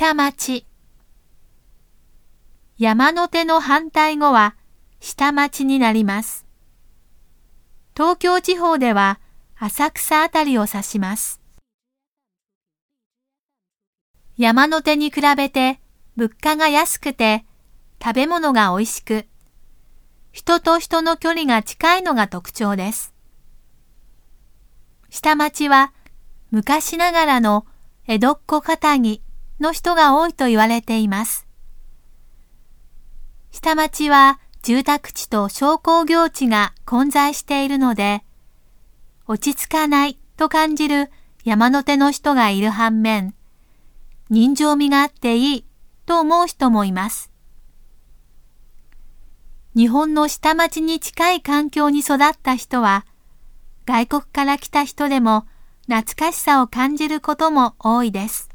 下町。山の手の反対語は下町になります。東京地方では浅草あたりを指します。山の手に比べて物価が安くて食べ物が美味しく、人と人の距離が近いのが特徴です。下町は昔ながらの江戸っ子肩着の人が多いと言われています。下町は住宅地と商工業地が混在しているので、落ち着かないと感じる山の手の人がいる反面、人情味があっていいと思う人もいます。日本の下町に近い環境に育った人は、外国から来た人でも懐かしさを感じることも多いです。